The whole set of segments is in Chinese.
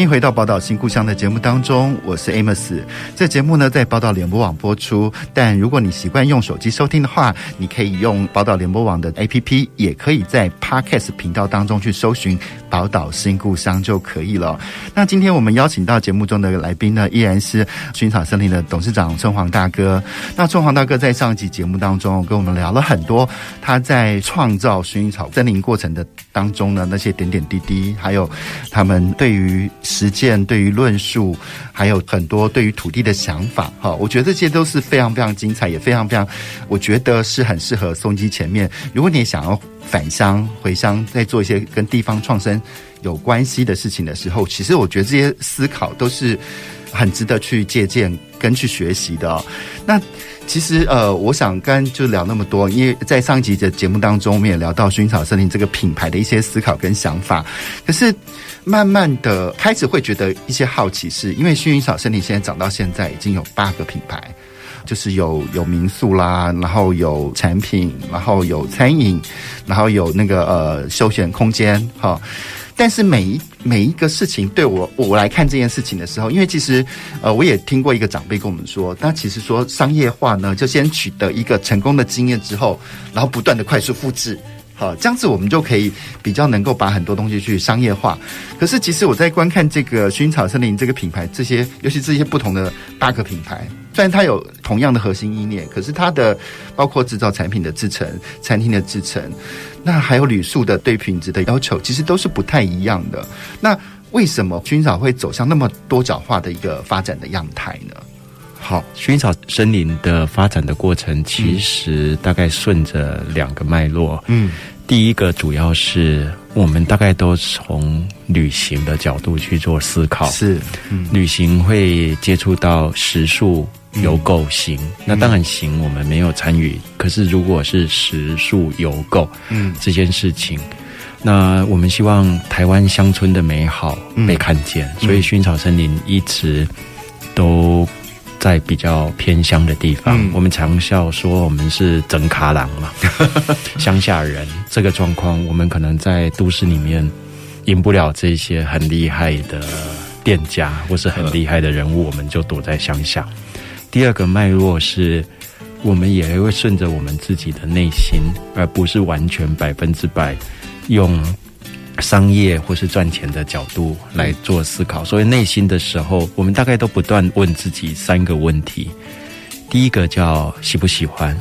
欢迎回到《宝岛新故乡》的节目当中，我是 Amos。这节目呢在宝岛联播网播出，但如果你习惯用手机收听的话，你可以用宝岛联播网的 APP，也可以在 Podcast 频道当中去搜寻《宝岛新故乡》就可以了。那今天我们邀请到节目中的来宾呢，依然是薰衣草森林的董事长春黄大哥。那春黄大哥在上一集节目当中跟我们聊了很多他在创造薰衣草森林过程的当中呢那些点点滴滴，还有他们对于实践对于论述，还有很多对于土地的想法，哈，我觉得这些都是非常非常精彩，也非常非常，我觉得是很适合收音机前面。如果你想要返乡回乡，再做一些跟地方创生有关系的事情的时候，其实我觉得这些思考都是很值得去借鉴跟去学习的。那。其实，呃，我想刚就聊那么多，因为在上一集的节目当中，我们也聊到薰衣草森林这个品牌的一些思考跟想法。可是，慢慢的开始会觉得一些好奇是，因为薰衣草森林现在长到现在已经有八个品牌，就是有有民宿啦，然后有产品，然后有餐饮，然后有那个呃休闲空间，哈。但是每一每一个事情对我我来看这件事情的时候，因为其实呃我也听过一个长辈跟我们说，他其实说商业化呢，就先取得一个成功的经验之后，然后不断的快速复制，好，这样子我们就可以比较能够把很多东西去商业化。可是其实我在观看这个薰衣草森林这个品牌，这些尤其这些不同的八个品牌。虽然它有同样的核心意念，可是它的包括制造产品的制成、餐厅的制成，那还有旅宿的对品质的要求，其实都是不太一样的。那为什么薰衣草会走向那么多角化的一个发展的样态呢？好，薰衣草森林的发展的过程，其实大概顺着两个脉络。嗯，第一个主要是我们大概都从旅行的角度去做思考，是，嗯，旅行会接触到食宿。游购行，那当然行，我们没有参与。可是如果是食宿游购，嗯，这件事情，那我们希望台湾乡村的美好被看见，嗯、所以薰衣草森林一直都在比较偏乡的地方。嗯、我们常笑说我们是整卡郎嘛，乡下人。这个状况，我们可能在都市里面赢不了这些很厉害的店家或是很厉害的人物，我们就躲在乡下。第二个脉络是，我们也会顺着我们自己的内心，而不是完全百分之百用商业或是赚钱的角度来做思考。所以内心的时候，我们大概都不断问自己三个问题：第一个叫喜不喜欢？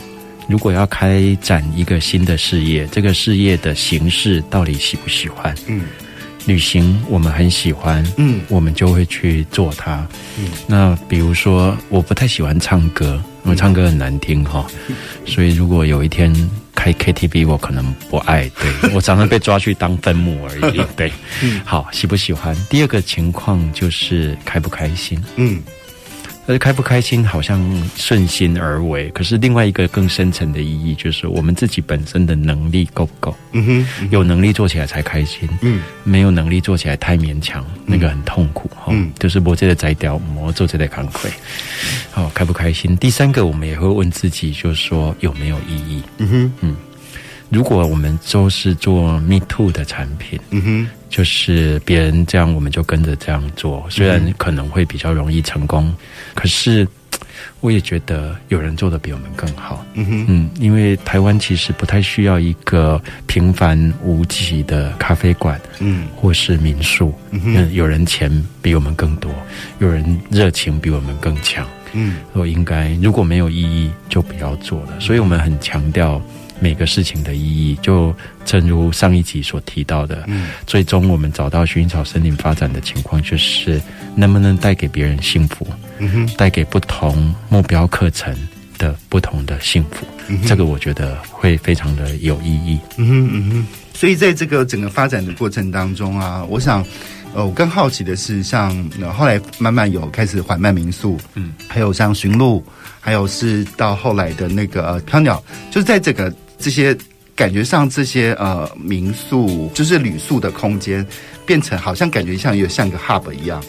如果要开展一个新的事业，这个事业的形式到底喜不喜欢？嗯。旅行我们很喜欢，嗯，我们就会去做它。嗯，那比如说，我不太喜欢唱歌，因为唱歌很难听哈，嗯，所以如果有一天开 KTV，我可能不爱。对，我常常被抓去当分母而已。对，嗯，好，喜不喜欢？第二个情况就是开不开心。嗯。但是开不开心好像顺心而为，可是另外一个更深层的意义就是我们自己本身的能力够不够？嗯哼，嗯哼，有能力做起来才开心。嗯，没有能力做起来太勉强，那个很痛苦。嗯，就是我这个摘掉，我做这个扛亏。好，开不开心？第三个，我们也会问自己，就是说有没有意义？嗯哼，嗯。如果我们都是做 Me Too 的产品，嗯哼，就是别人这样，我们就跟着这样做。虽然可能会比较容易成功，可是我也觉得有人做的比我们更好。嗯哼，嗯，因为台湾其实不太需要一个平凡无奇的咖啡馆，嗯，或是民宿。嗯哼，有人钱比我们更多，有人热情比我们更强。嗯，我应该如果没有意义，就不要做了。所以我们很强调。每个事情的意义，就正如上一集所提到的，嗯，最终我们找到薰衣草森林发展的情况，就是能不能带给别人幸福，嗯哼，带给不同目标课程的不同的幸福，这个我觉得会非常的有意义，嗯哼嗯哼。所以在这个整个发展的过程当中啊，我想呃，我更好奇的是像，像呃后来慢慢有开始缓慢民宿，嗯，还有像驯鹿，还有是到后来的那个呃飘鸟，就是在这个这些感觉上，这些呃民宿就是旅宿的空间，变成好像感觉像有像一个 hub 一样。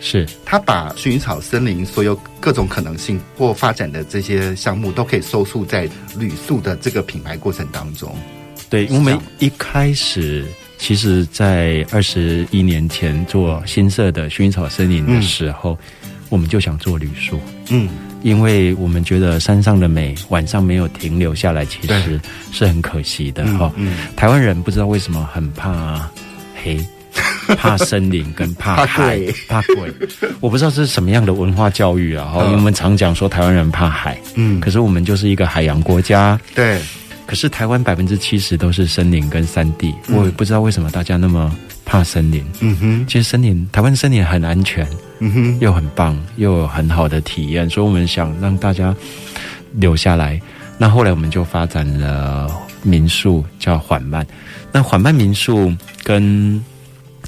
是，他把薰衣草森林所有各种可能性或发展的这些项目，都可以收束在旅宿的这个品牌过程当中。对，我们一开始，其实在二十一年前做新社的薰衣草森林的时候，嗯、我们就想做旅宿。嗯，因为我们觉得山上的美，晚上没有停留下来，其实是很可惜的哈。嗯，嗯台湾人不知道为什么很怕黑。怕森林跟怕海，怕鬼，我不知道这是什么样的文化教育啊！哈，因为我们常讲说台湾人怕海，嗯，可是我们就是一个海洋国家，对。可是台湾百分之七十都是森林跟山地，我也不知道为什么大家那么怕森林。嗯哼，其实森林，台湾森林很安全，嗯哼，又很棒，又有很好的体验，所以我们想让大家留下来。那后来我们就发展了民宿，叫缓慢。那缓慢民宿跟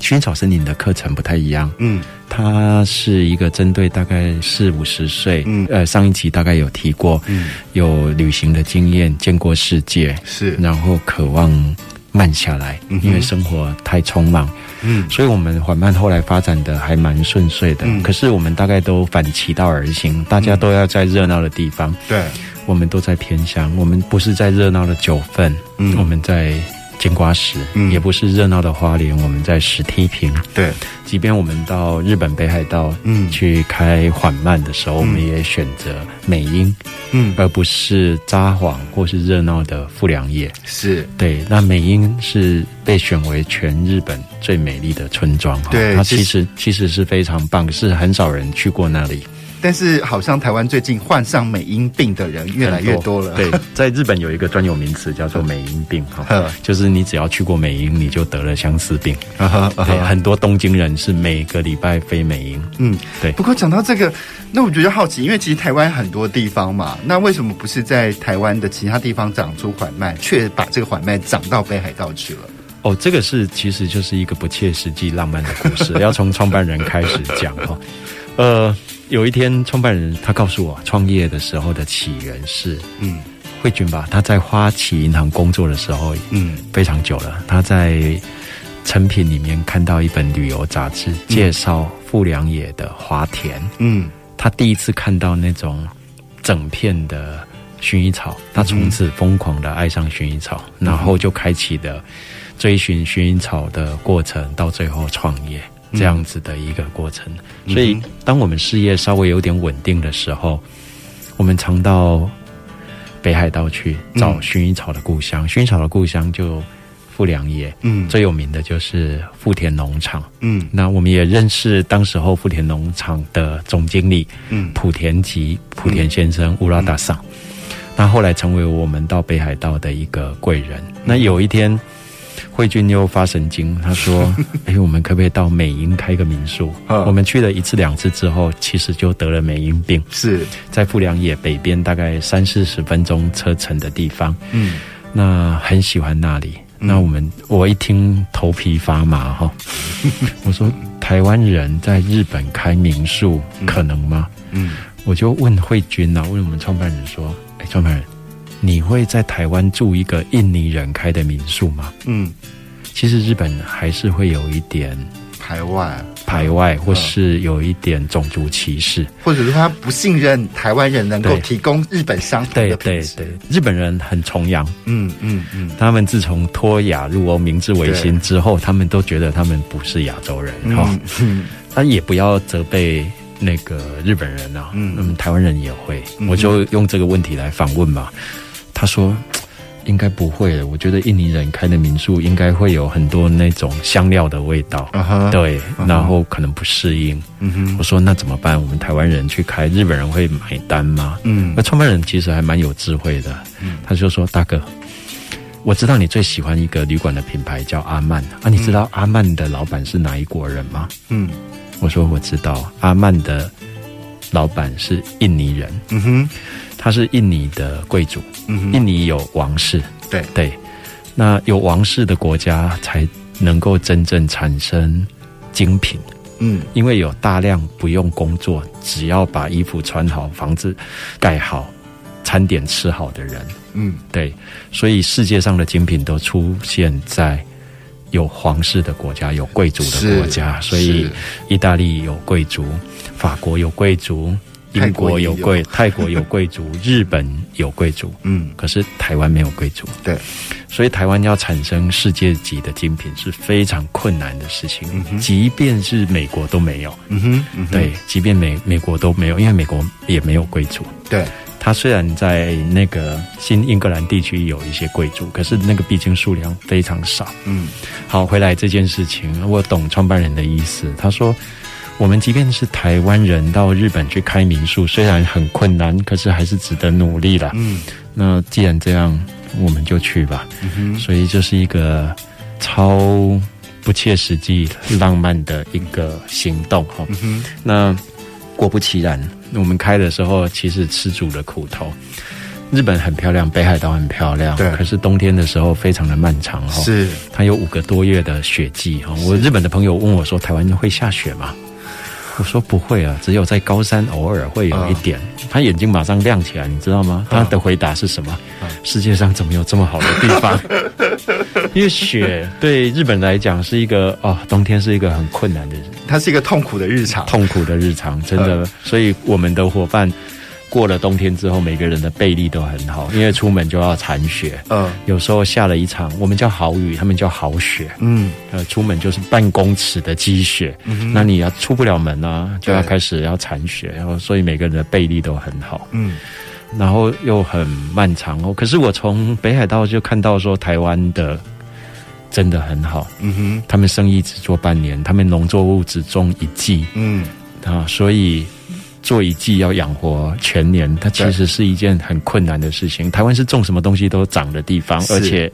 薰衣草森林的课程不太一样，嗯，它是一个针对大概四五十岁，嗯，呃，上一集大概有提过，嗯，有旅行的经验，见过世界，是，然后渴望慢下来，嗯，因为生活太匆忙，嗯，所以我们缓慢后来发展的还蛮顺遂的，嗯，可是我们大概都反其道而行，大家都要在热闹的地方，对，我们都在偏乡，我们不是在热闹的九份，嗯，我们在。金瓜石，嗯，也不是热闹的花莲，我们在石梯坪。对，即便我们到日本北海道，嗯，去开缓慢的时候，嗯，我们也选择美瑛，嗯，而不是札幌或是热闹的富良野。是对，那美瑛是被选为全日本最美丽的村庄。对，它其实其实是非常棒，是很少人去过那里。但是好像台湾最近患上美瑛病的人越来越多了。对，在日本有一个专有名词叫做美瑛病，哈，就是你只要去过美瑛，你就得了相思病。对，很多东京人是每个礼拜飞美瑛。嗯，对。不过讲到这个，那我觉得好奇，因为其实台湾很多地方嘛，那为什么不是在台湾的其他地方长出缓慢，却把这个缓慢长到北海道去了？哦，这个是其实就是一个不切实际浪漫的故事，要从创办人开始讲哈。呃。有一天，创办人他告诉我，创业的时候的起源是，嗯，慧君吧，他在花旗银行工作的时候，嗯，非常久了。他在成品里面看到一本旅游杂志，介绍富良野的花田，嗯，他第一次看到那种整片的薰衣草，他从此疯狂的爱上薰衣草，然后就开启了追寻薰衣草的过程，到最后创业。这样子的一个过程，所以当我们事业稍微有点稳定的时候，我们常到北海道去找薰衣草的故乡。薰衣草的故乡就富良野，嗯，最有名的就是富田农场，嗯，那我们也认识当时候富田农场的总经理，嗯，莆田吉莆田先生乌拉达桑，那后来成为我们到北海道的一个贵人。那有一天。慧君又发神经，他说：“哎，我们可不可以到美英开个民宿？”我们去了一次两次之后，其实就得了美英病。是在富良野北边大概三四十分钟车程的地方。嗯，那很喜欢那里。那我们我一听头皮发麻哈，我说台湾人在日本开民宿可能吗？嗯，我就问慧君啊，问我们创办人说：“哎，创办人。”你会在台湾住一个印尼人开的民宿吗？嗯，其实日本还是会有一点排外，排外，或是有一点种族歧视，或者是他不信任台湾人能够提供日本相同的品。对对对，日本人很崇洋，嗯嗯嗯，他们自从脱亚入欧、明治维新之后，他们都觉得他们不是亚洲人哈。嗯，他也不要责备那个日本人啊，嗯，那么台湾人也会，我就用这个问题来反问嘛。他说：“应该不会的，我觉得印尼人开的民宿应该会有很多那种香料的味道，uh huh, 对，uh. 然后可能不适应。Uh huh. 我说那怎么办？我们台湾人去开，日本人会买单吗？嗯、uh，huh. 那创办人其实还蛮有智慧的，嗯、uh，huh. 他就说：大哥，我知道你最喜欢一个旅馆的品牌叫阿曼啊，你知道阿曼的老板是哪一国人吗？嗯、uh，huh. 我说我知道，阿曼的老板是印尼人，嗯哼、uh。他是印尼的贵族，嗯、哼印尼有王室，对对，那有王室的国家才能够真正产生精品。嗯，因为有大量不用工作，只要把衣服穿好、房子盖好、餐点吃好的人。嗯，对，所以世界上的精品都出现在有皇室的国家、有贵族的国家。所以，意大利有贵族，法国有贵族。英国有贵，泰国有贵族，日本有贵族，嗯，可是台湾没有贵族，对，所以台湾要产生世界级的精品是非常困难的事情，即便是美国都没有，嗯哼，嗯哼，对，即便美美国都没有，因为美国也没有贵族，对，它虽然在那个新英格兰地区有一些贵族，可是那个毕竟数量非常少，嗯，好，回来这件事情，我懂创办人的意思，他说。我们即便是台湾人到日本去开民宿，虽然很困难，可是还是值得努力了。嗯，那既然这样，我们就去吧。所以这是一个超不切实际、浪漫的一个行动。哈，那果不其然，我们开的时候其实吃足了苦头。日本很漂亮，北海道很漂亮，对。可是冬天的时候非常的漫长。哈，是它有五个多月的雪季。哈，我日本的朋友问我说：“台湾会下雪吗？”我说不会啊，只有在高山偶尔会有一点。Uh, 他眼睛马上亮起来，你知道吗？他的回答是什么？Uh, 世界上怎么有这么好的地方？因为雪对日本来讲是一个哦，冬天是一个很困难的，它是一个痛苦的日常，痛苦的日常，真的。Uh, 所以我们的伙伴。过了冬天之后，每个人的背力都很好，因为出门就要铲雪。嗯，有时候下了一场，我们叫好雨，他们叫好雪。嗯，呃，出门就是半公尺的积雪。嗯，那你要出不了门啊，就要开始要铲雪，然后所以每个人的背力都很好。嗯，然后又很漫长哦。可是我从北海道就看到说，台湾的真的很好。嗯哼，他们生意只做半年，他们农作物只种一季。嗯，啊，所以。做一季要养活全年，它其实是一件很困难的事情。台湾是种什么东西都长的地方，而且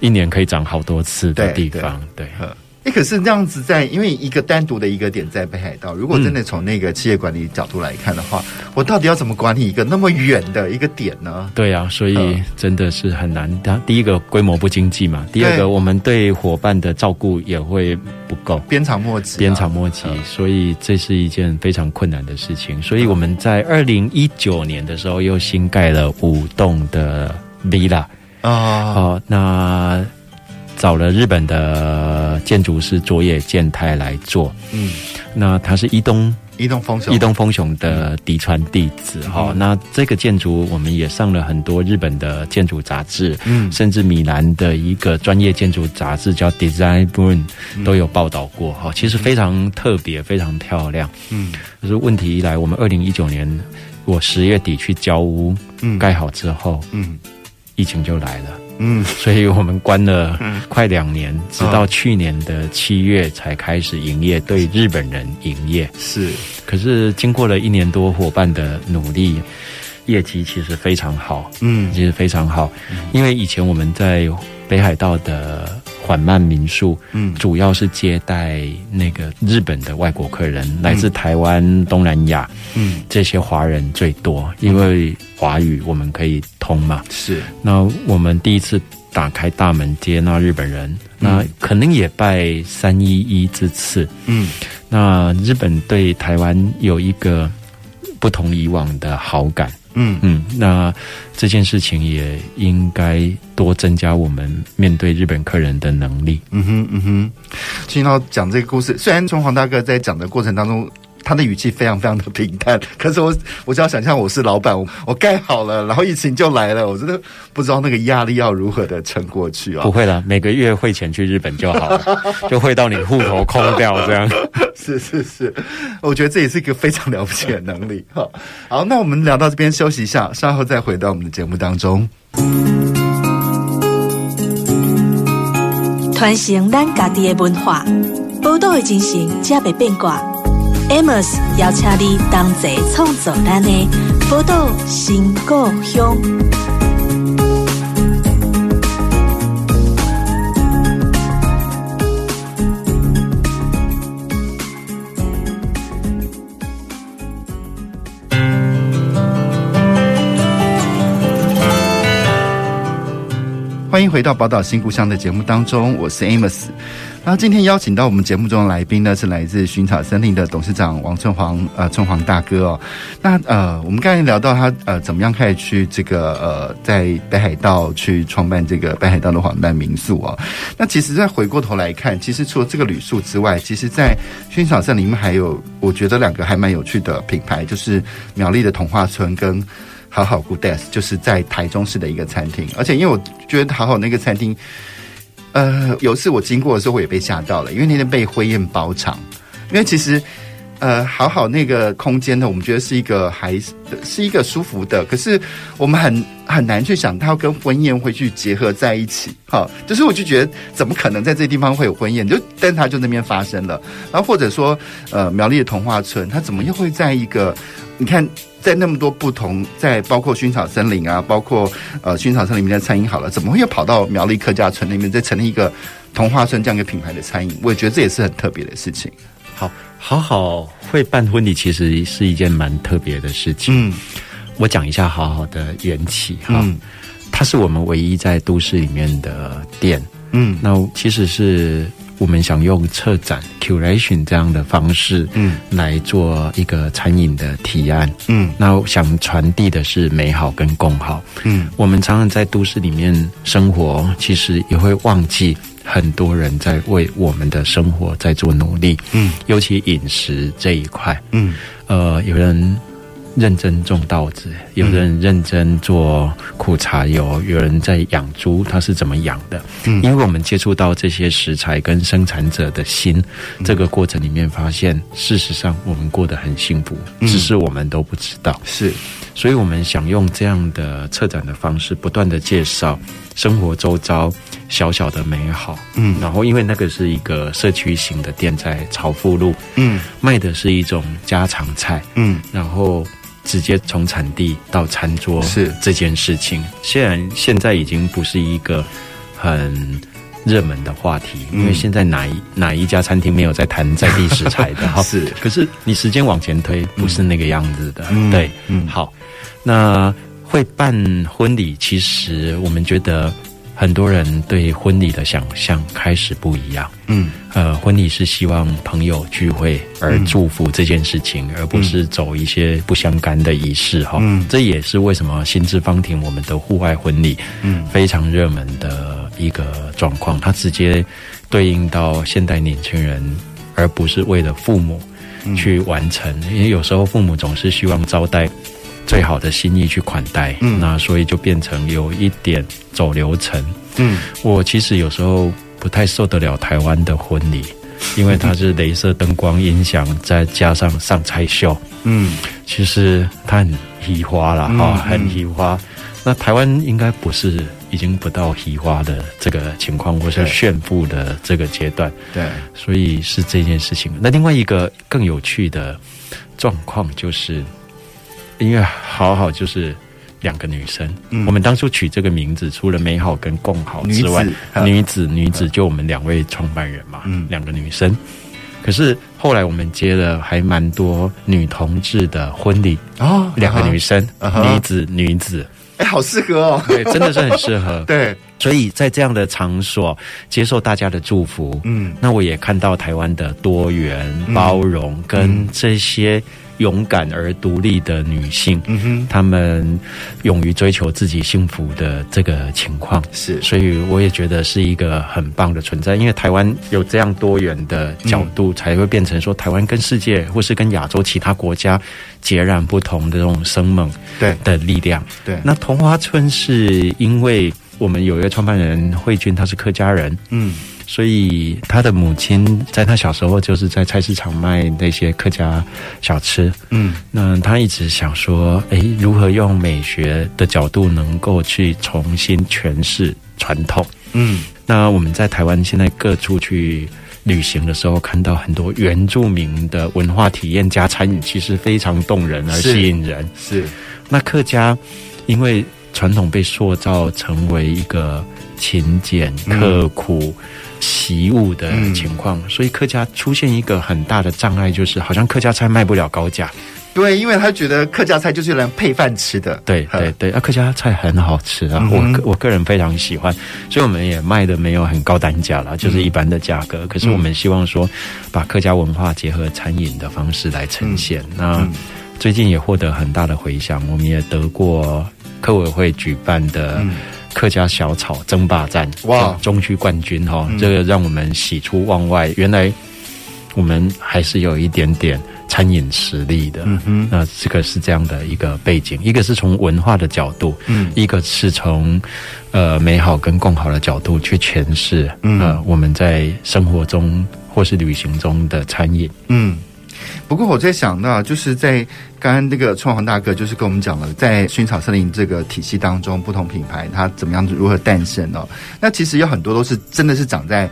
一年可以长好多次的地方。对。对哎，可是这样子在，因为一个单独的一个点在北海道，如果真的从那个企业管理角度来看的话，嗯、我到底要怎么管理一个那么远的一个点呢？对啊，所以真的是很难。第一个规模不经济嘛，第二个我们对伙伴的照顾也会不够，鞭长莫及、啊，鞭长莫及。所以这是一件非常困难的事情。所以我们在二零一九年的时候又新盖了五栋的 villa 啊，好那。找了日本的建筑师佐野健太来做，嗯，那他是伊东。伊东丰雄。伊东丰雄的嫡传弟子哈、嗯。那这个建筑我们也上了很多日本的建筑杂志，嗯，甚至米兰的一个专业建筑杂志叫 Design Boom 都有报道过哈。其实非常特别，非常漂亮，嗯。可是问题一来，我们二零一九年我十月底去交屋，嗯，盖好之后，嗯，疫情就来了。嗯，所以我们关了快两年，直到去年的七月才开始营业，对日本人营业。是，可是经过了一年多伙伴的努力，业绩其实非常好。嗯，其实非常好，因为以前我们在北海道的缓慢民宿，嗯，主要是接待那个日本的外国客人，来自台湾、东南亚，嗯，这些华人最多，因为华语我们可以通嘛。是，那我们第一次打开大门接纳日本人，那可能也拜三一一之赐，嗯，那日本对台湾有一个不同以往的好感。嗯嗯，那这件事情也应该多增加我们面对日本客人的能力。嗯哼嗯哼，听到讲这个故事，虽然从黄大哥在讲的过程当中，他的语气非常非常的平淡，可是我我只要想象我是老板，我我盖好了，然后疫情就来了，我真的不知道那个压力要如何的撑过去啊！不会了，每个月汇钱去日本就好了，就汇到你户头空掉这样。是是是，我觉得这也是一个非常了不起的能力。哈，好，那我们聊到这边休息一下，稍后再回到我们的节目当中。传承咱家己的文化，宝岛的精神，才袂变卦。Amos 邀请你同齐创作咱的宝岛新故乡。欢迎回到《宝岛新故乡》的节目当中，我是 Amos。然后今天邀请到我们节目中的来宾呢，是来自薰草森林的董事长王春煌，呃，春煌大哥哦。那呃，我们刚才聊到他呃，怎么样开始去这个呃，在北海道去创办这个北海道的黄蛋民宿哦。那其实再回过头来看，其实除了这个旅宿之外，其实在薰草森林里面还有我觉得两个还蛮有趣的品牌，就是苗栗的童话村跟好好 Good Days，就是在台中市的一个餐厅。而且因为我觉得好好那个餐厅。呃，有次我经过的时候，我也被吓到了，因为那天被灰焰包场。因为其实，呃，好好那个空间呢，我们觉得是一个还是一个舒服的，可是我们很很难去想它要跟婚宴会去结合在一起。哈，就是我就觉得怎么可能在这地方会有婚宴？就但它就那边发生了。然后或者说，呃，苗栗的童话村，它怎么又会在一个？你看。在那么多不同，在包括薰草森林啊，包括呃薰草森林里面的餐饮好了，怎么会又跑到苗栗客家村那边再成立一个童话村这样一个品牌的餐饮？我也觉得这也是很特别的事情。好，好好会办婚礼，其实是一件蛮特别的事情。嗯，我讲一下好好的缘起哈，嗯，它是我们唯一在都市里面的店。嗯，那其实是。我们想用策展 curation 这样的方式，嗯，来做一个餐饮的提案，嗯，那想传递的是美好跟共好，嗯，我们常常在都市里面生活，其实也会忘记很多人在为我们的生活在做努力，嗯，尤其饮食这一块，嗯，呃，有人。认真种稻子，有人认真做苦茶油，有人在养猪，他是怎么养的？嗯，因为我们接触到这些食材跟生产者的心，这个过程里面发现，事实上我们过得很幸福，只是我们都不知道。是，所以我们想用这样的策展的方式，不断的介绍生活周遭小小的美好。嗯，然后因为那个是一个社区型的店，在朝富路，嗯，卖的是一种家常菜，嗯，然后。直接从产地到餐桌是这件事情，虽然现在已经不是一个很热门的话题，因为现在哪一哪一家餐厅没有在谈在地食材的 哈？是，可是你时间往前推，不是那个样子的。对，嗯，好，那会办婚礼，其实我们觉得。很多人对婚礼的想象开始不一样。嗯，呃，婚礼是希望朋友聚会而祝福这件事情，嗯、而不是走一些不相干的仪式。哈，嗯，这也是为什么新之芳庭我们的户外婚礼，嗯，非常热门的一个状况。它直接对应到现代年轻人，而不是为了父母去完成。因为有时候父母总是希望招待。最好的心意去款待，嗯，那所以就变成有一点走流程，嗯，我其实有时候不太受得了台湾的婚礼，因为它是镭射灯光、音响，再加上上菜秀，嗯，其实它很虚华了哈，很虚华。那台湾应该不是已经不到虚华的这个情况，或是炫富的这个阶段，对，所以是这件事情。那另外一个更有趣的状况就是。因为好好就是两个女生，嗯，我们当初取这个名字，除了美好跟共好之外，女子女子就我们两位创办人嘛，嗯，两个女生。可是后来我们接了还蛮多女同志的婚礼哦，两个女生，女子女子，哎，好适合哦，对，真的是很适合，对。所以在这样的场所接受大家的祝福，嗯，那我也看到台湾的多元包容跟这些。勇敢而独立的女性，嗯哼，她们勇于追求自己幸福的这个情况是，所以我也觉得是一个很棒的存在。因为台湾有这样多元的角度，才会变成说台湾跟世界或是跟亚洲其他国家截然不同的这种生猛对的力量。对，那童花村是因为我们有一个创办人慧君，他是客家人，嗯。所以他的母亲在他小时候就是在菜市场卖那些客家小吃，嗯，那他一直想说，哎，如何用美学的角度能够去重新诠释传统，嗯，那我们在台湾现在各处去旅行的时候，看到很多原住民的文化体验加餐饮，其实非常动人而吸引人。是，是。那客家因为传统被塑造成为一个勤俭刻苦。嗯习物的情况，嗯，所以客家出现一个很大的障碍，就是好像客家菜卖不了高价。对，因为他觉得客家菜就是来配饭吃的。对对对，啊，客家菜很好吃啊，嗯、我我个人非常喜欢，所以我们也卖的没有很高单价啦，就是一般的价格。嗯、可是我们希望说，把客家文化结合餐饮的方式来呈现。嗯、那最近也获得很大的回响，我们也得过客委会举办的客家小炒争霸战哇中区冠军哈，嗯、这个让我们喜出望外。原来我们还是有一点点。餐饮实力的，嗯哼，那这个是这样的一个背景，一个是从文化的角度，嗯，一个是从呃美好跟共好的角度去诠释，嗯，呃，我们在生活中或是旅行中的餐饮，嗯。不过我在想到，就是在刚刚那个创煌大哥就是跟我们讲了，在薰草森林这个体系当中，不同品牌它怎么样如何诞生哦？那其实有很多都是真的是长在。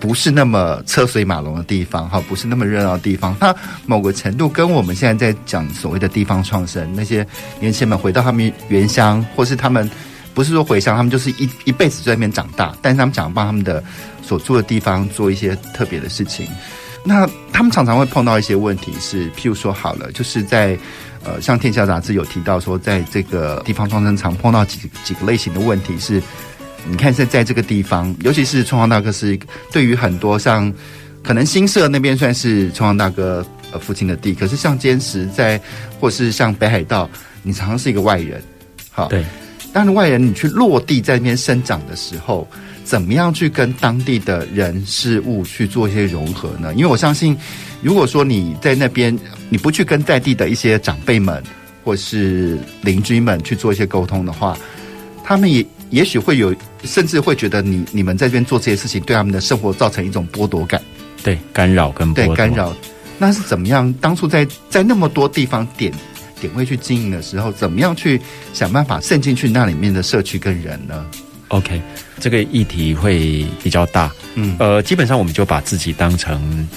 不是那么车水马龙的地方，哈，不是那么热闹的地方。它某个程度跟我们现在在讲所谓的地方创生，那些年轻人回到他们原乡，或是他们不是说回乡，他们就是一一辈子在那边长大，但是他们想要帮他们的所住的地方做一些特别的事情。那他们常常会碰到一些问题是，是譬如说，好了，就是在呃，像《天下杂志》有提到说，在这个地方创生常碰到几几个类型的问题是。你看，在在这个地方，尤其是创煌大哥，是对于很多像可能新社那边算是创煌大哥呃父亲的地，可是像坚持在，或是像北海道，你常常是一个外人，好，对。当然，外人你去落地在那边生长的时候，怎么样去跟当地的人事物去做一些融合呢？因为我相信，如果说你在那边，你不去跟在地的一些长辈们或是邻居们去做一些沟通的话，他们也。也许会有，甚至会觉得你你们在这边做这些事情，对他们的生活造成一种剥夺感，对干扰跟对干扰，那是怎么样？当初在在那么多地方点点位去经营的时候，怎么样去想办法渗进去那里面的社区跟人呢？OK，这个议题会比较大，嗯，呃，基本上我们就把自己当成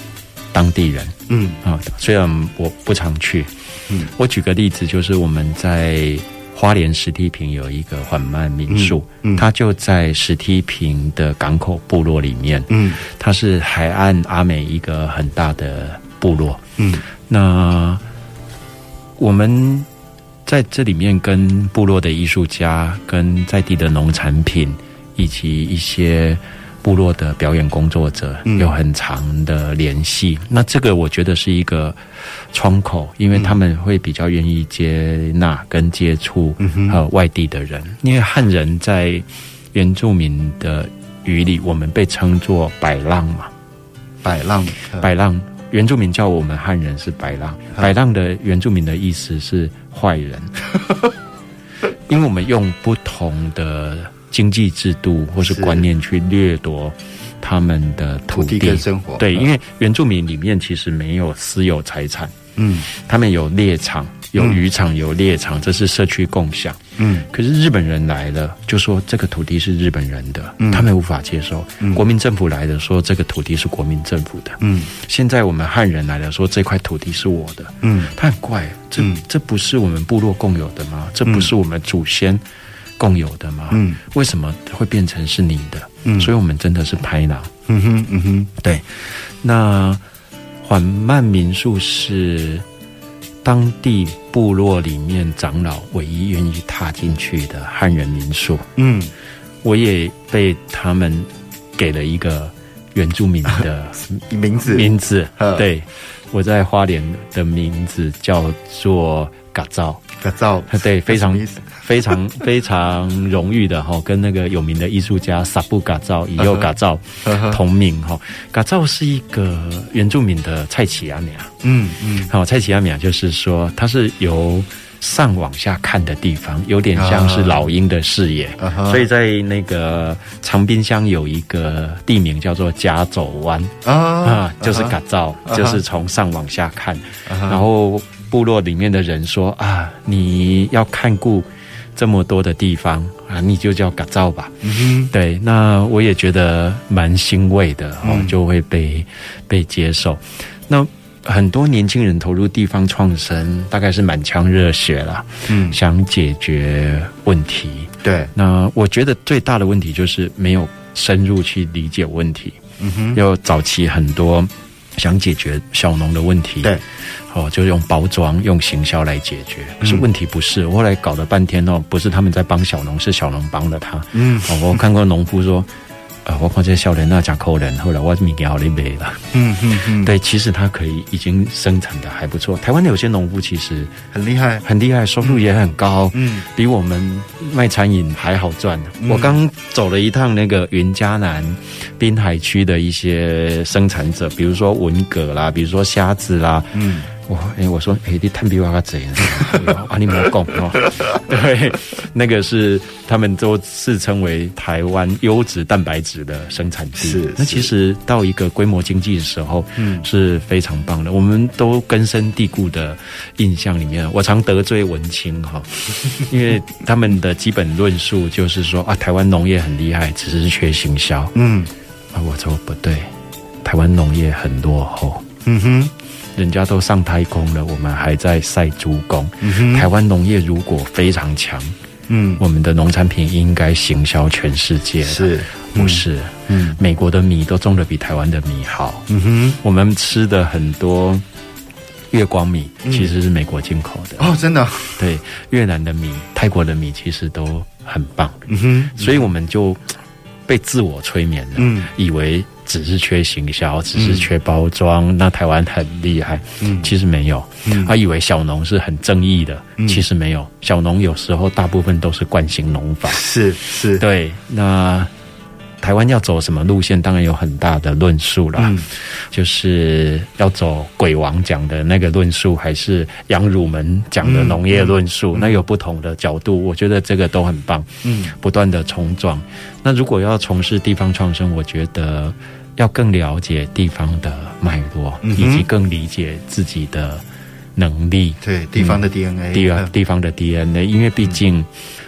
当地人，嗯。啊，虽然我不常去，嗯，我举个例子，就是我们在。花莲石梯坪有一个缓慢民宿，嗯，嗯，它就在石梯坪的港口部落里面，嗯，它是海岸阿美一个很大的部落，嗯，那我们在这里面跟部落的艺术家、跟在地的农产品以及一些。部落的表演工作者有很长的联系，嗯、那这个我觉得是一个窗口，因为他们会比较愿意接纳跟接触和外地的人。嗯、因为汉人在原住民的语里，我们被称作“百浪”嘛，“白浪”“白浪”，原住民叫我们汉人是“白浪”，“白浪”的原住民的意思是坏人，因为我们用不同的。经济制度或是观念去掠夺他们的土地，跟生活，对，因为原住民里面其实没有私有财产，嗯，他们有猎场、有渔场、有猎场，这是社区共享，嗯。可是日本人来了，就说这个土地是日本人的，嗯，他们无法接受。国民政府来了，说这个土地是国民政府的，嗯。现在我们汉人来了，说这块土地是我的，嗯。他很怪，这这不是我们部落共有的吗？这不是我们祖先？共有的吗？嗯，为什么会变成是你的？嗯，所以我们真的是拍脑。嗯哼，嗯哼，对。那缓慢民宿是当地部落里面长老唯一愿意踏进去的汉人民宿。嗯，我也被他们给了一个原住民的 名字。名字，对，我在花莲的名字叫做嘎造。嘎造，对，非常。非 常非常荣誉的哈，跟那个有名的艺术家萨布嘎造、以右嘎造同名哈。嘎造是一个原住民的蔡奇阿米亚，嗯嗯，好，蔡奇阿米亚就是说，它是由上往下看的地方，有点像是老鹰的视野，所以在那个长滨乡有一个地名叫做夹走湾啊，就是嘎造，就是从上往下看，然后部落里面的人说啊，你要看顾。这么多的地方啊，你就叫嘎造吧。嗯哼，对，那我也觉得蛮欣慰的哦，嗯、就会被被接受。那很多年轻人投入地方创生，大概是满腔热血啦，嗯，想解决问题。对，那我觉得最大的问题就是没有深入去理解问题。嗯哼，要早期很多想解决小农的问题，对，哦，就用包装、用行销来解决。可是问题不是，我后来搞了半天哦，不是他们在帮小农，是小农帮了他。嗯，哦，我看过农夫说。呃，我看这笑人那讲扣人，后来我米给好你卖了。嗯嗯嗯，对，其实他可以已经生产的还不错。台湾的有些农夫其实很厉害，很厉害，收入也很高。嗯，比我们卖餐饮还好赚。嗯、我刚走了一趟那个云嘉南滨海区的一些生产者，比如说文蛤啦，比如说虾子啦，嗯。我哎，我说哎，你探比我个贼呢？啊，你莫讲哦。对，那个是他们都自称为台湾优质蛋白质的生产地。是，那其实到一个规模经济的时候，嗯，是非常棒的。我们都根深蒂固的印象里面，我常得罪文青哈，因为他们的基本论述就是说啊，台湾农业很厉害，只是缺行销。嗯，啊，我说不对，台湾农业很落后。嗯哼。人家都上太空了，我们还在晒猪工。嗯、台湾农业如果非常强，嗯，我们的农产品应该行销全世界。是，不是？嗯，美国的米都种的比台湾的米好。嗯哼，我们吃的很多月光米其实是美国进口的。哦，真的？对，越南的米、泰国的米其实都很棒。嗯哼，所以我们就被自我催眠了，嗯，以为。只是缺行销，只是缺包装。嗯、那台湾很厉害，嗯，其实没有。嗯，他以为小农是很正义的，嗯、其实没有。小农有时候大部分都是惯性农法，是是。对，那台湾要走什么路线，当然有很大的论述啦。嗯，就是要走鬼王讲的那个论述，还是杨汝门讲的农业论述，嗯嗯，那有不同的角度。我觉得这个都很棒。嗯，不断的冲撞。那如果要从事地方创生，我觉得要更了解地方的脉络，嗯、以及更理解自己的能力。对，地方的 DNA，、嗯、地方地方的 DNA，因为毕竟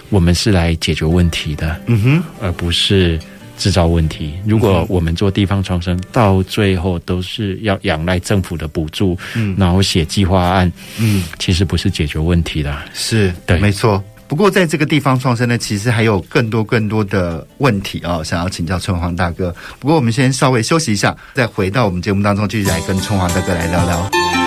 我们是来解决问题的，嗯哼，而不是制造问题。如果我们做地方创生，到最后都是要仰赖政府的补助，嗯，然后写计划案，嗯，其实不是解决问题的。是，对，没错。不过，在这个地方创生呢，其实还有更多更多的问题啊、哦，想要请教春华大哥。不过，我们先稍微休息一下，再回到我们节目当中，继续来跟春华大哥来聊聊。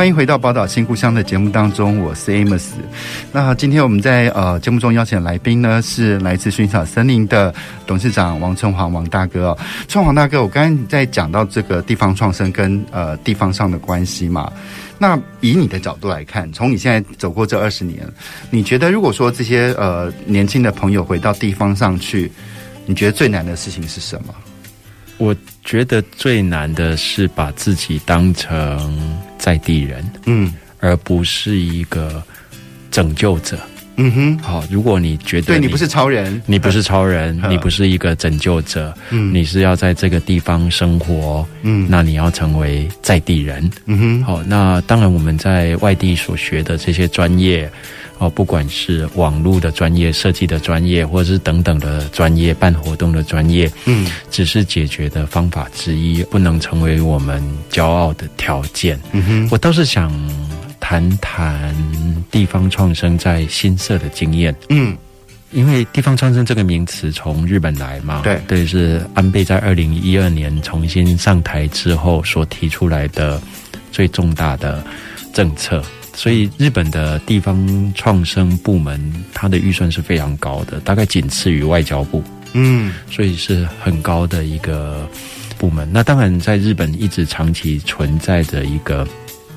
欢迎回到《宝岛新故乡》的节目当中，我是 Amos。那今天我们在呃节目中邀请的来宾呢，是来自薰草森林的董事长王春华王大哥。春华大哥，我刚才在讲到这个地方创生跟呃地方上的关系嘛。那以你的角度来看，从你现在走过这二十年，你觉得如果说这些呃年轻的朋友回到地方上去，你觉得最难的事情是什么？我觉得最难的是把自己当成在地人，嗯，而不是一个拯救者。嗯哼，好，如果你觉得你对你不是超人，你不是超人，嗯、你不是一个拯救者，嗯，你是要在这个地方生活，嗯，那你要成为在地人。嗯哼，好，那当然我们在外地所学的这些专业。哦，不管是网络的专业、设计的专业，或者是等等的专业、办活动的专业，嗯，只是解决的方法之一，不能成为我们骄傲的条件。嗯哼，我倒是想谈谈地方创生在新社的经验。嗯，因为地方创生这个名词从日本来嘛，对，对，是安倍在二零一二年重新上台之后所提出来的最重大的政策。所以日本的地方创生部门，它的预算是非常高的，大概仅次于外交部。嗯，所以是很高的一个部门。那当然，在日本一直长期存在着一个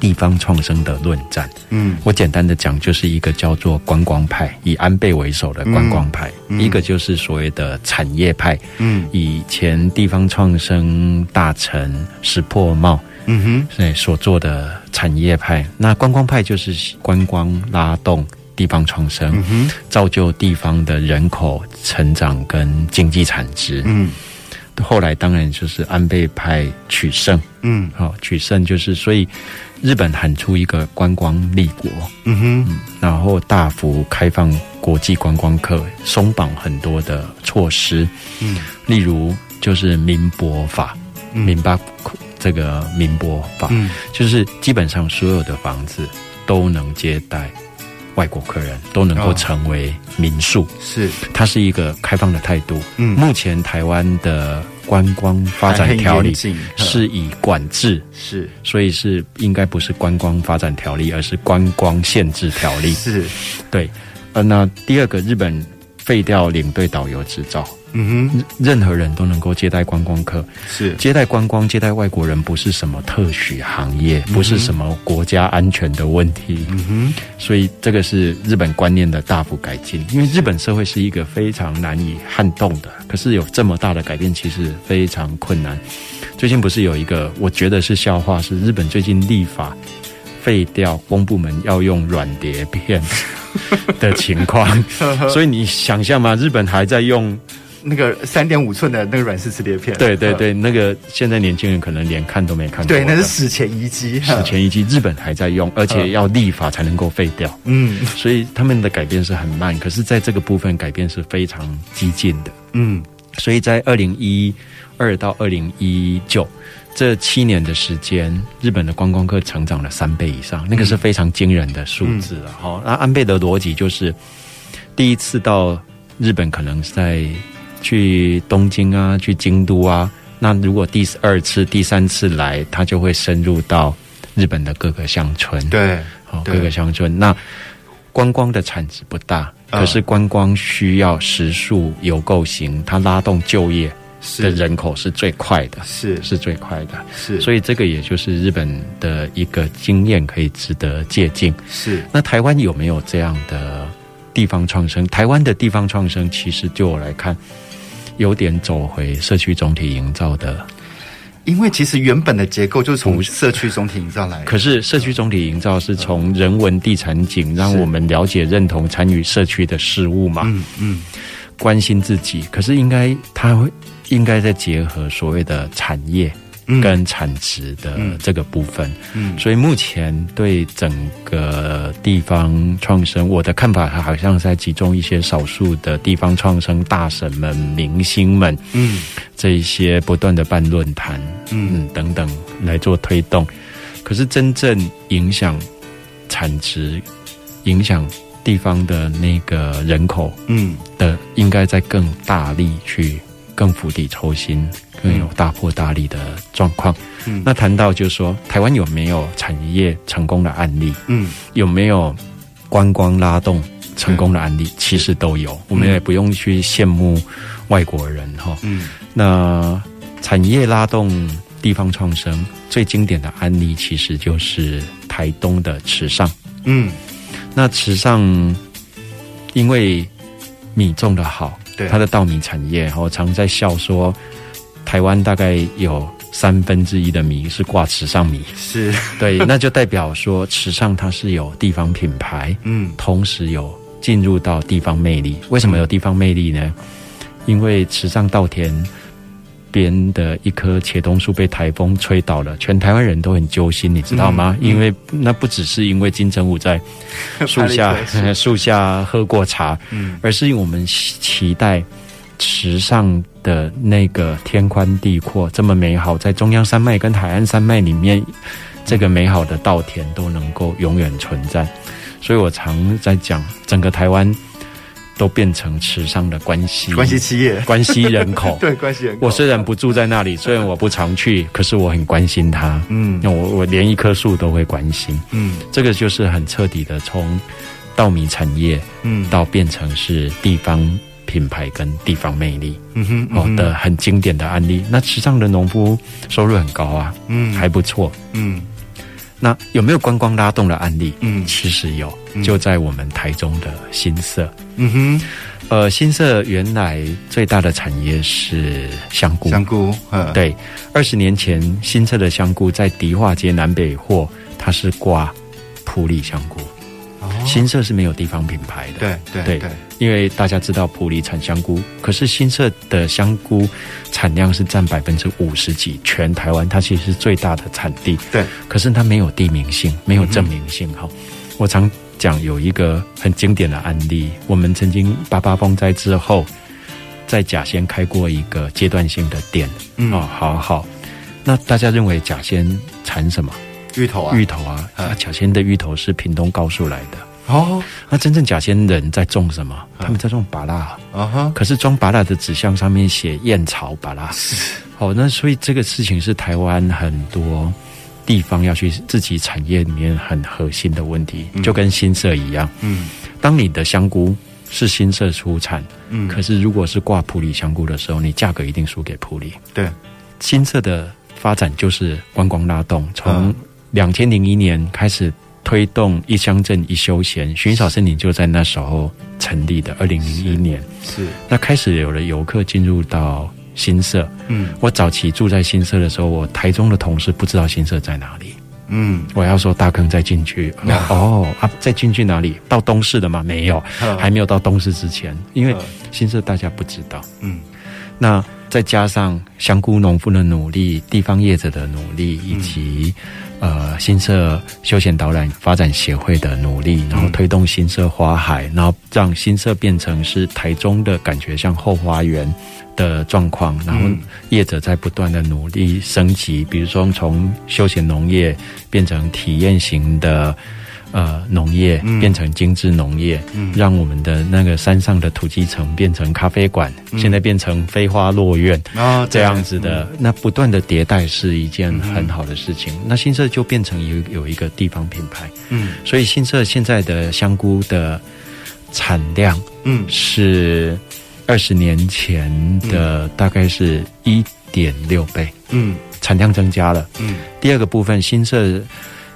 地方创生的论战。嗯，我简单的讲，就是一个叫做观光派，以安倍为首的观光派；嗯嗯、一个就是所谓的产业派。嗯，以前地方创生大臣石破茂。嗯哼，对所做的产业派，那观光派就是观光拉动地方创生，嗯，造就地方的人口成长跟经济产值。嗯，后来当然就是安倍派取胜。嗯，好，取胜就是所以日本喊出一个观光立国。嗯哼，嗯，然后大幅开放国际观光客，松绑很多的措施。嗯，例如就是民博法，民巴这个民博法，嗯，就是基本上所有的房子都能接待。外国客人都能够成为民宿，哦、是它是一个开放的态度。嗯，目前台湾的观光发展条例 是以管制，是，所以是应该不是观光发展条例，而是观光限制条例。是，对。呃，那第二个，日本废掉领队导游执照。嗯哼，任何人都能够接待观光客，是接待观光、接待外国人，不是什么特许行业，不是什么国家安全的问题。嗯哼，所以这个是日本观念的大幅改进。因为日本社会是一个非常难以撼动的，可是有这么大的改变，其实非常困难。最近不是有一个我觉得是笑话，是日本最近立法废掉公部门要用软碟片的情况，所以你想象吗？日本还在用。那个三点五寸的那个软式磁碟片，对对对，那个现在年轻人可能连看都没看过。对，那是史前遗迹，史前遗迹，日本还在用，而且要立法才能够废掉。嗯，所以他们的改变是很慢，可是在这个部分改变是非常激进的。嗯，所以在二零一二到二零一九这七年的时间，日本的观光客成长了三倍以上，那个是非常惊人的数字了。好，那安倍的逻辑就是，第一次到日本可能在。去东京啊，去京都啊。那如果第二次、第三次来，他就会深入到日本的各个乡村。对，好，各个乡村。那观光的产值不大，可是观光需要食宿游购行，它拉动就业的人口是最快的，是是最快的。是，所以这个也就是日本的一个经验，可以值得借鉴。是，那台湾有没有这样的地方创生？台湾的地方创生，其实就我来看。有点走回社区总体营造的，因为其实原本的结构就是从社区总体营造来的。可是社区总体营造是从人文地产景，让我们了解、认同、参与社区的事物嘛。嗯嗯，关心自己。可是应该它会应该再结合所谓的产业。跟产值的这个部分，嗯，所以目前对整个地方创生，我的看法，它好像是在集中一些少数的地方创生大神们、明星们，嗯，这一些不断的办论坛，嗯等等来做推动。可是真正影响产值、影响地方的那个人口，嗯。的，应该在更大力去。更釜底抽薪，更有大破大立的状况。嗯，那谈到就是说，台湾有没有产业成功的案例？嗯，有没有观光拉动成功的案例？其实都有，我们也不用去羡慕外国人哈。嗯，那产业拉动地方创生最经典的案例，其实就是台东的池上。嗯，那池上因为米种的好。对它的稻米产业，我常在笑说，台湾大概有三分之一的米是挂池上米，是对，那就代表说池上它是有地方品牌，嗯，同时有进入到地方魅力。为什么有地方魅力呢？因为池上稻田边的一棵茄冬树被台风吹倒了，全台湾人都很揪心，你知道吗？因为那不只是因为金城武在树下 树下喝过茶，嗯，而是因为我们期待池上的那个天宽地阔这么美好，在中央山脉跟海岸山脉里面，这个美好的稻田都能够永远存在。所以我常在讲，整个台湾。都变成池上的关系关系企业，关系人口 对关系人口。我虽然不住在那里，虽然我不常去，可是我很关心他。嗯，那我我连一棵树都会关心。嗯，这个就是很彻底的从稻米产业，嗯，到变成是地方品牌跟地方魅力，嗯哼，哦的很经典的案例。那池上的农夫收入很高啊，嗯，还不错，嗯。那有没有观光拉动的案例？嗯，其实有，就在我们台中的新社。嗯哼，呃，新社原来最大的产业是香菇。香菇，嗯，对，二十年前新社的香菇在迪化街南北货，它是挂普利香菇。哦，新社是没有地方品牌的。对对对，对，因为大家知道普里产香菇，可是新社的香菇产量是占百分之五十几，全台湾它其实是最大的产地。对，可是它没有地名性，没有证明性。哈、嗯，我常讲有一个很经典的案例，我们曾经八八风灾之后，在甲仙开过一个阶段性的店。嗯，哦，好好。那大家认为甲仙产什么？芋头啊，芋头啊，啊，甲仙的芋头是屏东高速来的哦。那真正假仙人在种什么？他们在种芭乐啊哈。可是装芭乐的纸箱上面写燕巢芭乐。是哦，那所以这个事情是台湾很多地方要去自己产业里面很核心的问题，嗯、就跟新社一样。嗯，当你的香菇是新社出产，嗯，可是如果是挂普里香菇的时候，你价格一定输给普里。对，新社的发展就是观光拉动，从两千零一年开始推动一乡镇一休闲，薰衣草森林就在那时候成立的。二零零一年是，是那开始有了游客进入到新社。嗯，我早期住在新社的时候，我台中的同事不知道新社在哪里。嗯，我要说大坑再进去。哦啊，再进去哪里？到东市的吗？没有，还没有到东市之前，因为新社大家不知道。嗯，那再加上香菇农夫的努力，地方业者的努力，以及。呃，新社休闲导览发展协会的努力，然后推动新社花海，然后让新社变成是台中的感觉像后花园的状况，然后业者在不断的努力升级，比如说从休闲农业变成体验型的。呃，农业变成精致农业，嗯，让我们的那个山上的土鸡城变成咖啡馆，嗯，现在变成飞花落院啊，这样子的，嗯，那不断的迭代是一件很好的事情。嗯，那新社就变成有有一个地方品牌，嗯，所以新社现在的香菇的产量，嗯，是二十年前的大概是一点六倍，嗯，产量增加了，嗯，第二个部分新社。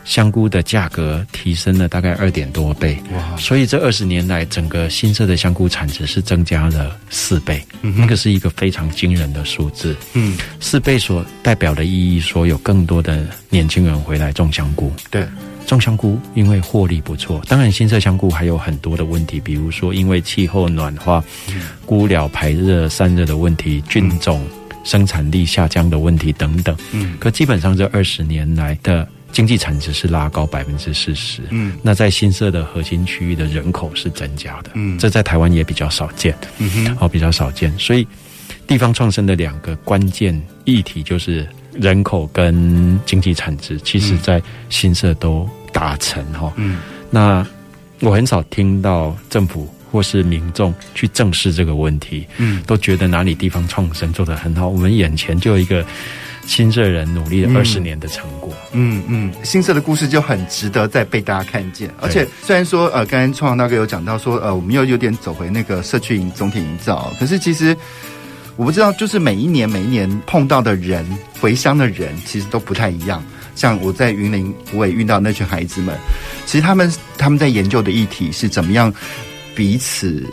香菇的价格提升了大概二点多倍，哇！所以这二十年来，整个新社的香菇产值是增加了四倍，嗯，那个是一个非常惊人的数字。嗯，四倍所代表的意义，说有更多的年轻人回来种香菇。对，种香菇因为获利不错。当然，新社香菇还有很多的问题，比如说因为气候暖化、菇寮排热散热的问题、菌种生产力下降的问题等等。嗯，可基本上这二十年来的。经济产值是拉高百分之四十，嗯，那在新社的核心区域的人口是增加的，嗯，这在台湾也比较少见，嗯哼，哦，比较少见，所以地方创生的两个关键议题就是人口跟经济产值，其实在新社都达成哈，嗯，那我很少听到政府或是民众去正视这个问题，嗯，都觉得哪里地方创生做得很好，我们眼前就有一个。新社人努力了二十年的成果，嗯嗯，新社的故事就很值得再被大家看见。而且虽然说，呃，刚刚创行大哥有讲到说，呃，我们又有点走回那个社区营总体营造，可是其实我不知道，就是每一年每一年碰到的人，回乡的人，其实都不太一样。像我在云林我也遇到那群孩子们，其实他们他们在研究的议题是怎么样彼此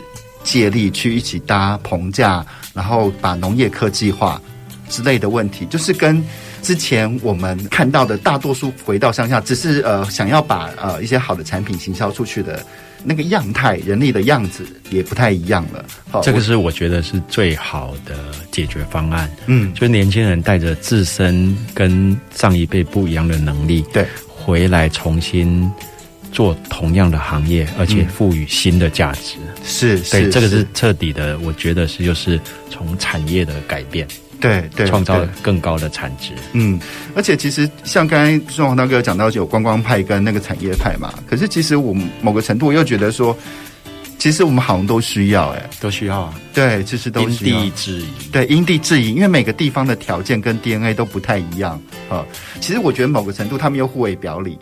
借力去一起搭棚架，然后把农业科技化。之类的问题，就是跟之前我们看到的大多数回到乡下，只是呃想要把呃一些好的产品行销出去的那个样态、人力的样子也不太一样了。好，这个是我觉得是最好的解决方案。嗯，就是年轻人带着自身跟上一辈不一样的能力，对，回来重新做同样的行业，而且赋予新的价值。是、嗯，对，是，这个是彻底的。我觉得是就是从产业的改变。对对，创造更高的产值。嗯，而且其实像刚才宋黄大哥讲到有观光派跟那个产业派嘛，可是其实我们某个程度又觉得说，其实我们好像都需要、欸，哎，都需要啊。对，其实都需要。因地制宜。对，因地制宜，因为每个地方的条件跟 DNA 都不太一样啊。其实我觉得某个程度他们又互为表里，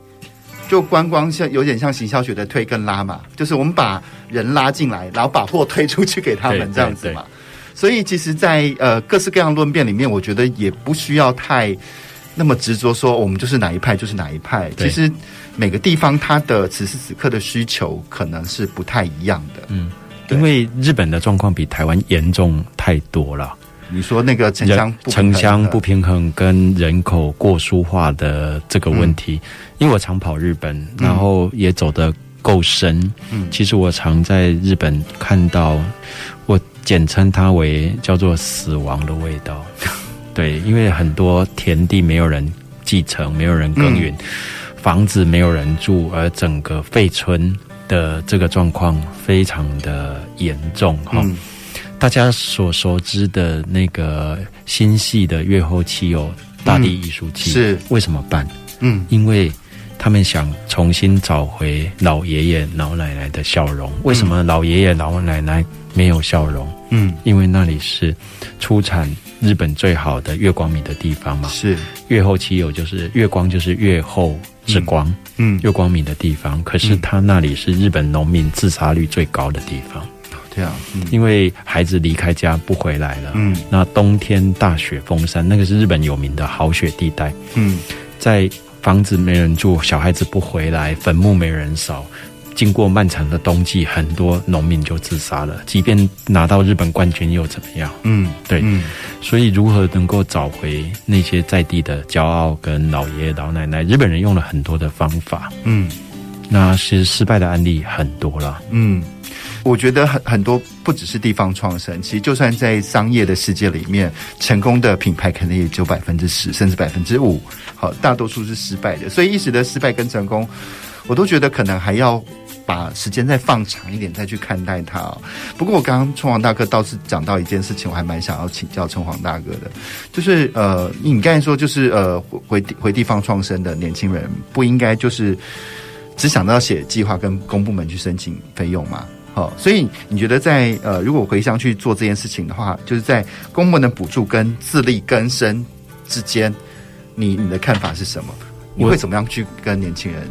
就观光像有点像行销学的推跟拉嘛，就是我们把人拉进来，然后把货推出去给他们这样子嘛。所以，其实在，在呃各式各样论辩里面，我觉得也不需要太那么执着说我们就是哪一派就是哪一派。其实每个地方它的此时此刻的需求可能是不太一样的。嗯，因为日本的状况比台湾严重太多了。你说那个城乡城乡不平衡跟人口过疏化的这个问题，嗯、因为我常跑日本，然后也走得够深。嗯，其实我常在日本看到，我简称它为叫做死亡的味道。对，因为很多田地没有人继承，没有人耕耘，嗯、房子没有人住，而整个废村的这个状况非常的严重。哈、嗯，大家所熟知的那个新系的越后期有大地艺术祭，是为什么办？嗯，因为他们想重新找回老爷爷老奶奶的笑容。为什么老爷爷老奶奶没有笑容？嗯，因为那里是出产日本最好的月光米的地方嘛。是月后期有就是月光就是月后之光，嗯，月光米的地方。可是他那里是日本农民自杀率最高的地方。对啊，嗯，因为孩子离开家不回来了。嗯，那冬天大雪封山，那个是日本有名的好雪地带。嗯，在房子没人住，小孩子不回来，坟墓没人扫。经过漫长的冬季，很多农民就自杀了。即便拿到日本冠军又怎么样？嗯，对。嗯，所以如何能够找回那些在地的骄傲跟老爷爷老奶奶？日本人用了很多的方法。嗯，那其实失败的案例很多了。嗯，我觉得很很多不只是地方创生，其实就算在商业的世界里面，成功的品牌可能也只有百分之十，甚至百分之五。好，大多数是失败的。所以一时的失败跟成功，我都觉得可能还要。把时间再放长一点，再去看待它。不过我刚刚春黄大哥倒是讲到一件事情，我还蛮想要请教春黄大哥的，就是呃，你刚才说就是呃，回回地方创生的年轻人不应该就是只想到写计划跟公部门去申请费用嘛？好，所以你觉得在呃，如果回乡去做这件事情的话，就是在公部门的补助跟自力更生之间，你你的看法是什么？你会怎么样去跟年轻人？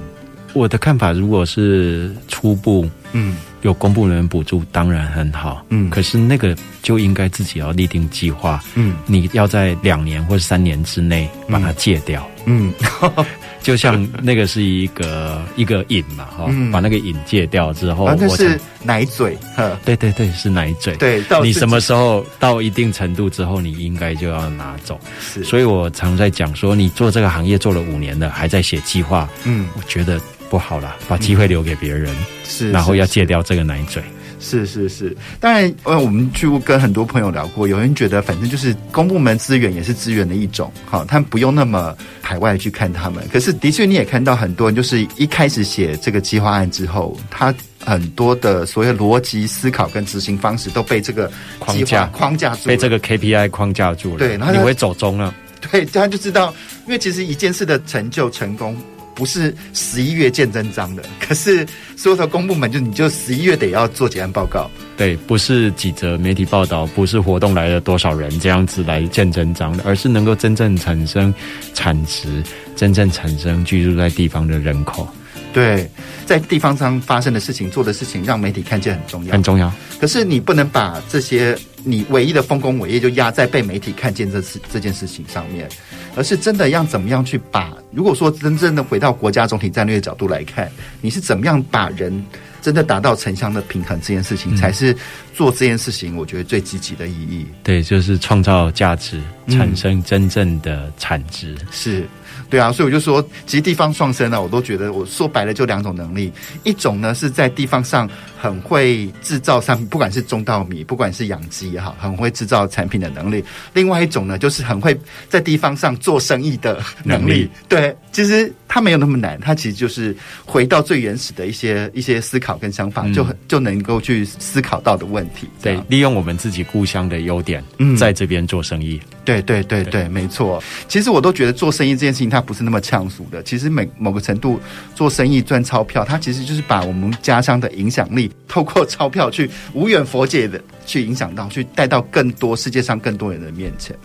我的看法，如果是初步，嗯，有公部门补助，当然很好，嗯，可是那个就应该自己要立定计划，嗯，你要在两年或三年之内把它戒掉，嗯。嗯 就像那个是一个 一个瘾嘛，哈、嗯，把那个瘾戒掉之后，啊、那是奶嘴，对对对，是奶嘴，对，你什么时候到一定程度之后，你应该就要拿走。是，所以我常在讲说，你做这个行业做了五年了，还在写计划，嗯，我觉得不好了，把机会留给别人，是、嗯，然后要戒掉这个奶嘴。是是是，当然，呃，我们去跟很多朋友聊过，有人觉得反正就是公部门资源也是资源的一种，好，他们不用那么海外去看他们。可是的确你也看到很多人，就是一开始写这个计划案之后，他很多的所谓逻辑思考跟执行方式都被这个框架框架住，被这个 KPI 框架住了。对，然后你会走中了。对，他就知道，因为其实一件事的成就成功。不是十一月见真章的，可是所有的公部门就你就十一月得要做结案报告。对，不是几则媒体报道，不是活动来了多少人这样子来见真章的，而是能够真正产生产值，真正产生居住在地方的人口。对，在地方上发生的事情、做的事情，让媒体看见很重要，很重要。可是你不能把这些你唯一的丰功伟业就压在被媒体看见这事这件事情上面，而是真的要怎么样去把？如果说真正的回到国家总体战略的角度来看，你是怎么样把人真的达到城乡的平衡这件事情，才是做这件事情我觉得最积极的意义。对，就是创造价值，产生真正的产值。嗯，是。对啊，所以我就说，其实地方创生呢，我都觉得我说白了就两种能力，一种呢是在地方上很会制造商品，不管是中稻米，不管是养鸡也好，很会制造产品的能力；另外一种呢，就是很会在地方上做生意的能力。能力对，其实它没有那么难，它其实就是回到最原始的一些一些思考跟想法，嗯、就就能够去思考到的问题。对，利用我们自己故乡的优点，嗯，在这边做生意。对对对对，对没错。其实我都觉得做生意这件事情，它不是那么呛俗的。其实每某个程度做生意赚钞票，它其实就是把我们家乡的影响力，透过钞票去无远佛界的去影响到，去带到更多世界上更多人的面前。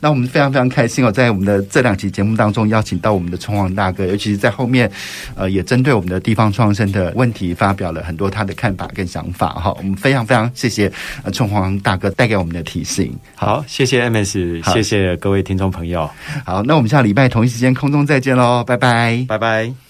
那我们非常非常开心哦，在我们的这两期节目当中，邀请到我们的春黄大哥，尤其是在后面，呃，也针对我们的地方创生的问题，发表了很多他的看法跟想法哈。我们非常非常谢谢呃春黄大哥带给我们的提醒。好，谢谢 MS，谢谢各位听众朋友。好，那我们下礼拜同一时间空中再见喽，拜拜，拜拜。